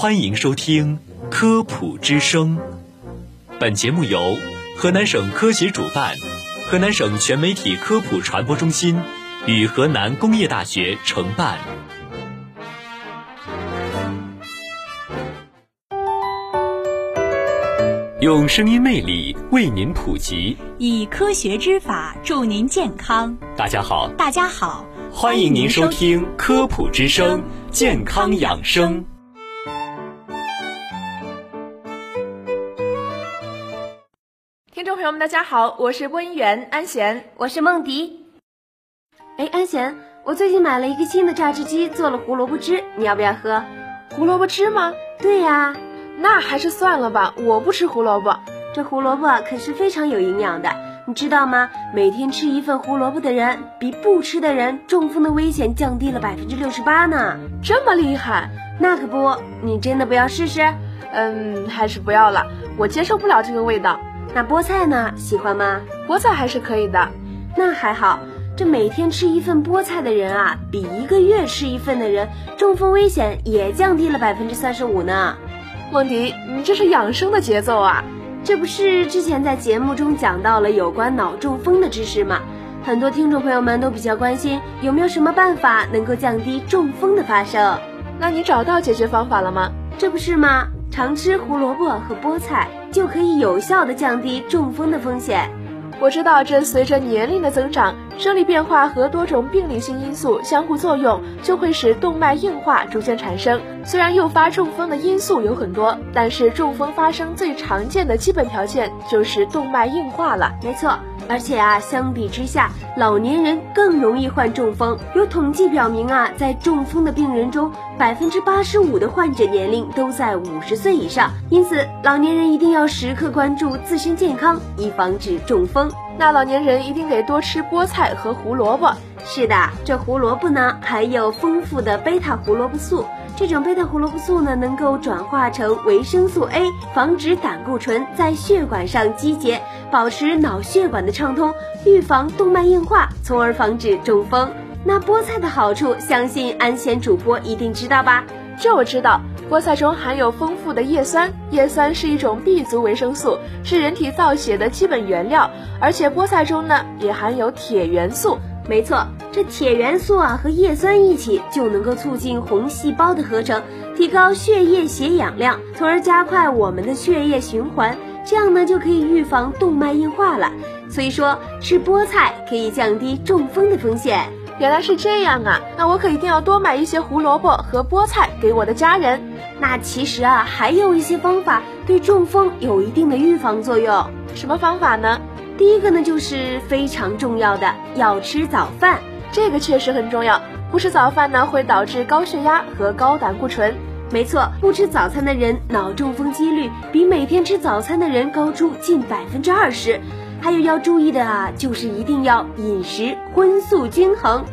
欢迎收听《科普之声》。本节目由河南省科协主办，河南省全媒体科普传播中心与河南工业大学承办。用声音魅力为您普及，以科学之法助您健康。大家好，大家好，欢迎您收听《科普之声》健康养生。听众朋友们，大家好，我是播音员安贤，我是梦迪。哎，安贤，我最近买了一个新的榨汁机，做了胡萝卜汁，你要不要喝？胡萝卜汁吗？对呀，那还是算了吧，我不吃胡萝卜。这胡萝卜可是非常有营养的，你知道吗？每天吃一份胡萝卜的人，比不吃的人中风的危险降低了百分之六十八呢。这么厉害？那可不，你真的不要试试？嗯，还是不要了，我接受不了这个味道。那菠菜呢？喜欢吗？菠菜还是可以的。那还好，这每天吃一份菠菜的人啊，比一个月吃一份的人中风危险也降低了百分之三十五呢。梦迪，你这是养生的节奏啊！这不是之前在节目中讲到了有关脑中风的知识吗？很多听众朋友们都比较关心，有没有什么办法能够降低中风的发生？那你找到解决方法了吗？这不是吗？常吃胡萝卜和菠菜就可以有效的降低中风的风险。我知道，这随着年龄的增长，生理变化和多种病理性因素相互作用，就会使动脉硬化逐渐产生。虽然诱发中风的因素有很多，但是中风发生最常见的基本条件就是动脉硬化了。没错。而且啊，相比之下，老年人更容易患中风。有统计表明啊，在中风的病人中，百分之八十五的患者年龄都在五十岁以上。因此，老年人一定要时刻关注自身健康，以防止中风。那老年人一定得多吃菠菜和胡萝卜。是的，这胡萝卜呢，含有丰富的贝塔胡萝卜素。这种贝塔胡萝卜素呢，能够转化成维生素 A，防止胆固醇在血管上积结，保持脑血管的畅通，预防动脉硬化，从而防止中风。那菠菜的好处，相信安贤主播一定知道吧？这我知道，菠菜中含有丰富的叶酸，叶酸是一种 B 族维生素，是人体造血的基本原料，而且菠菜中呢也含有铁元素。没错，这铁元素啊和叶酸一起就能够促进红细胞的合成，提高血液血氧量，从而加快我们的血液循环，这样呢就可以预防动脉硬化了。所以说吃菠菜可以降低中风的风险。原来是这样啊，那我可一定要多买一些胡萝卜和菠菜给我的家人。那其实啊还有一些方法对中风有一定的预防作用。什么方法呢？第一个呢，就是非常重要的，要吃早饭，这个确实很重要。不吃早饭呢，会导致高血压和高胆固醇。没错，不吃早餐的人，脑中风几率比每天吃早餐的人高出近百分之二十。还有要注意的啊，就是一定要饮食荤素均衡。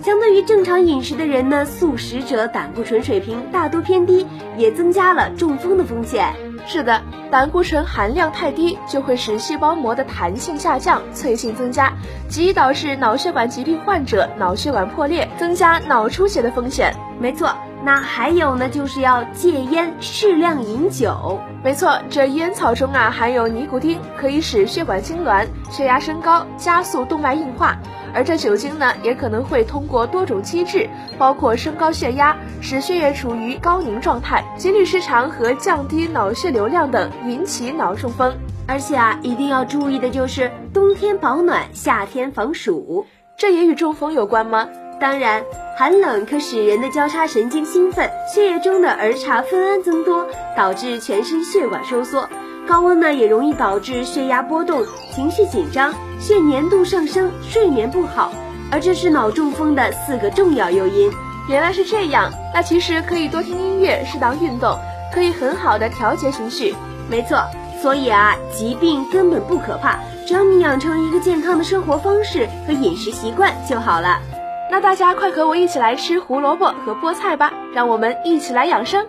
相对于正常饮食的人呢，素食者胆固醇水平大多偏低，也增加了中风的风险。是的，胆固醇含量太低，就会使细胞膜的弹性下降，脆性增加，极易导致脑血管疾病患者脑血管破裂，增加脑出血的风险。没错，那还有呢，就是要戒烟，适量饮酒。没错，这烟草中啊含有尼古丁，可以使血管痉挛、血压升高，加速动脉硬化。而这酒精呢，也可能会通过多种机制，包括升高血压、使血液处于高凝状态、心律失常和降低脑血流量等，引起脑中风。而且啊，一定要注意的就是冬天保暖，夏天防暑。这也与中风有关吗？当然，寒冷可使人的交叉神经兴奋，血液中的儿茶酚胺增多，导致全身血管收缩。高温呢，也容易导致血压波动、情绪紧张、血粘度上升、睡眠不好，而这是脑中风的四个重要诱因。原来是这样，那其实可以多听音乐，适当运动，可以很好的调节情绪。没错，所以啊，疾病根本不可怕，只要你养成一个健康的生活方式和饮食习惯就好了。那大家快和我一起来吃胡萝卜和菠菜吧，让我们一起来养生。